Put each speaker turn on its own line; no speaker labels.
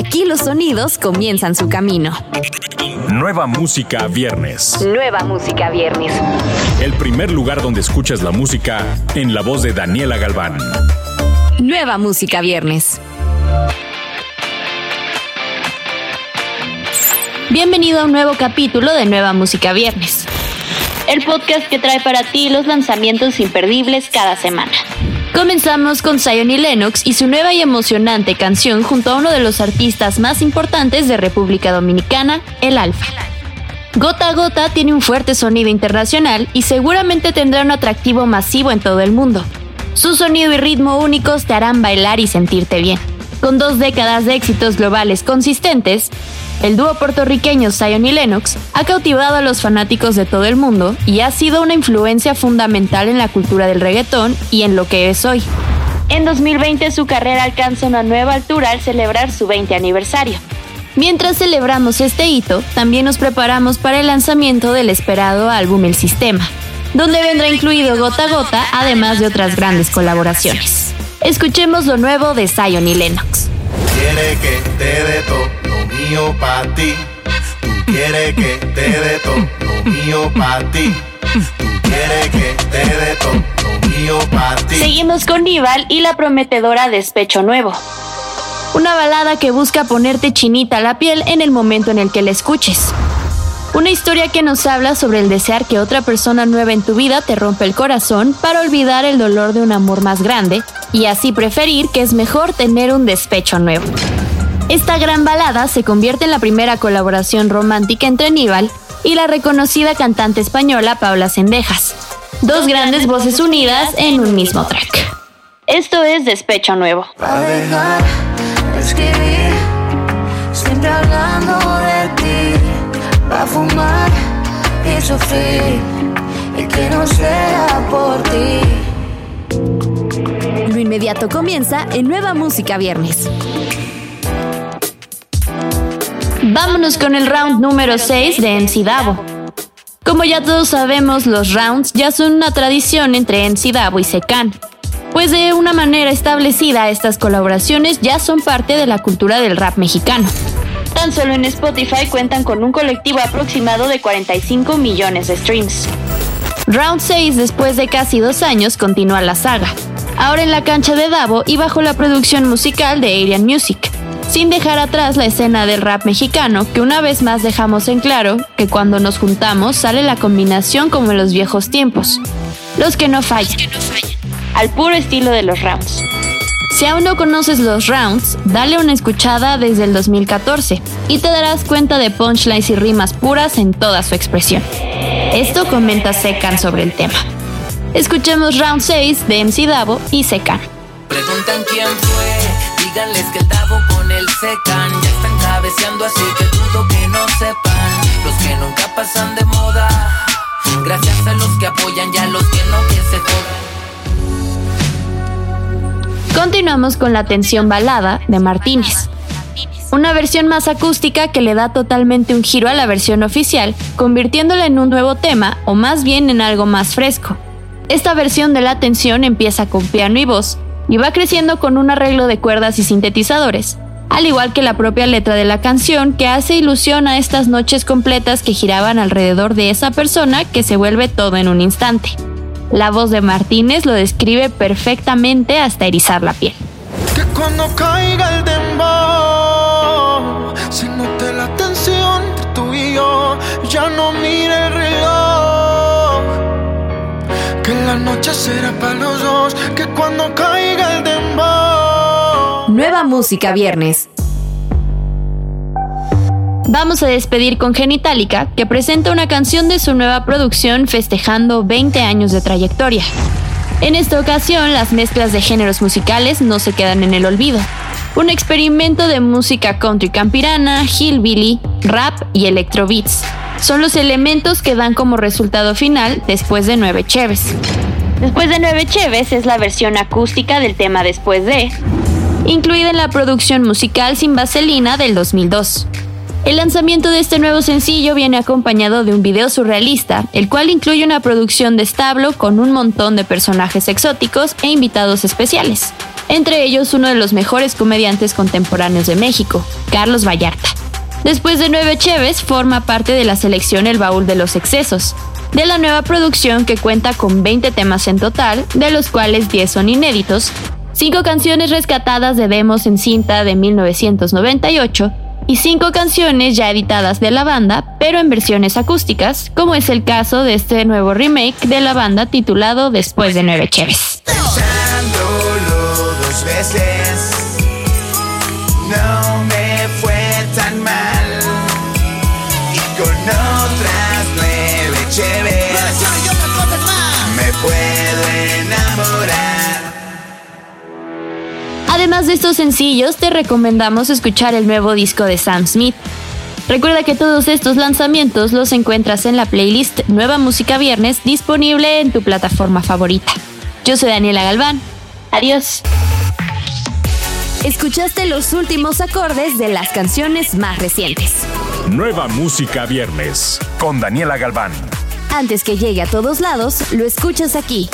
Aquí los sonidos comienzan su camino.
Nueva música viernes.
Nueva música viernes.
El primer lugar donde escuchas la música en la voz de Daniela Galván.
Nueva música viernes.
Bienvenido a un nuevo capítulo de Nueva Música Viernes. El podcast que trae para ti los lanzamientos imperdibles cada semana. Comenzamos con Zion y Lennox y su nueva y emocionante canción junto a uno de los artistas más importantes de República Dominicana, el Alfa. Gota a Gota tiene un fuerte sonido internacional y seguramente tendrá un atractivo masivo en todo el mundo. Su sonido y ritmo únicos te harán bailar y sentirte bien. Con dos décadas de éxitos globales consistentes, el dúo puertorriqueño Zion y Lennox ha cautivado a los fanáticos de todo el mundo y ha sido una influencia fundamental en la cultura del reggaetón y en lo que es hoy. En 2020 su carrera alcanza una nueva altura al celebrar su 20 aniversario. Mientras celebramos este hito, también nos preparamos para el lanzamiento del esperado álbum El Sistema, donde vendrá incluido Gota a Gota, además de otras grandes colaboraciones. Escuchemos lo nuevo de Zion y Lennox.
Quiere que te dé todo lo mío para ti. Tú quieres que te dé todo lo mío para ti. Tú quieres que te dé todo lo mío para ti.
Seguimos con Nival y la prometedora Despecho Nuevo. Una balada que busca ponerte chinita la piel en el momento en el que la escuches. Una historia que nos habla sobre el desear que otra persona nueva en tu vida te rompa el corazón para olvidar el dolor de un amor más grande y así preferir que es mejor tener un despecho nuevo. Esta gran balada se convierte en la primera colaboración romántica entre Aníbal y la reconocida cantante española Paula Sendejas. Dos grandes voces unidas en un mismo track. Esto es Despecho Nuevo.
y que no sea
inmediato comienza en Nueva Música Viernes.
Vámonos con el round número 6 de MC Davo. Como ya todos sabemos, los rounds ya son una tradición entre MC Davo y Secan. Pues de una manera establecida, estas colaboraciones ya son parte de la cultura del rap mexicano. Tan solo en Spotify cuentan con un colectivo aproximado de 45 millones de streams. Round 6, después de casi dos años, continúa la saga. Ahora en la cancha de Davo y bajo la producción musical de Arian Music. Sin dejar atrás la escena del rap mexicano, que una vez más dejamos en claro que cuando nos juntamos sale la combinación como en los viejos tiempos. Los que no fallan. Al puro estilo de los rounds. Si aún no conoces los rounds, dale una escuchada desde el 2014 y te darás cuenta de punchlines y rimas puras en toda su expresión. Esto comenta Secan sobre el tema. Escuchemos Round 6 de MC Davo y Secan.
Preguntan quién fue, díganles que el Davo con el secan ya están cabeceando, así que dudo que no sepan. Los que nunca pasan de moda, gracias a los que apoyan y a los que no que se jodan.
Continuamos con la tensión balada de Martínez. Una versión más acústica que le da totalmente un giro a la versión oficial, convirtiéndola en un nuevo tema o más bien en algo más fresco. Esta versión de la tensión empieza con piano y voz y va creciendo con un arreglo de cuerdas y sintetizadores, al igual que la propia letra de la canción que hace ilusión a estas noches completas que giraban alrededor de esa persona que se vuelve todo en un instante. La voz de Martínez lo describe perfectamente hasta erizar la piel.
Noche será para los dos Que cuando caiga el dembow
Nueva Música Viernes.
Vamos a despedir con Genitalica, que presenta una canción de su nueva producción festejando 20 años de trayectoria. En esta ocasión, las mezclas de géneros musicales no se quedan en el olvido. Un experimento de música country campirana, hillbilly, rap y electrobeats. Son los elementos que dan como resultado final después de nueve cheves. Después de nueve cheves es la versión acústica del tema Después de, incluida en la producción musical Sin Vaselina del 2002. El lanzamiento de este nuevo sencillo viene acompañado de un video surrealista, el cual incluye una producción de establo con un montón de personajes exóticos e invitados especiales. entre ellos uno de los mejores comediantes contemporáneos de México, Carlos Vallarta. Después de Nueve Cheves, forma parte de la selección El Baúl de los Excesos, de la nueva producción que cuenta con 20 temas en total, de los cuales 10 son inéditos, 5 canciones rescatadas de demos en cinta de 1998 y 5 canciones ya editadas de la banda, pero en versiones acústicas, como es el caso de este nuevo remake de la banda titulado Después de Nueve Cheves. Además de estos sencillos, te recomendamos escuchar el nuevo disco de Sam Smith. Recuerda que todos estos lanzamientos los encuentras en la playlist Nueva Música Viernes disponible en tu plataforma favorita. Yo soy Daniela Galván. Adiós.
Escuchaste los últimos acordes de las canciones más recientes.
Nueva Música Viernes con Daniela Galván.
Antes que llegue a todos lados, lo escuchas aquí.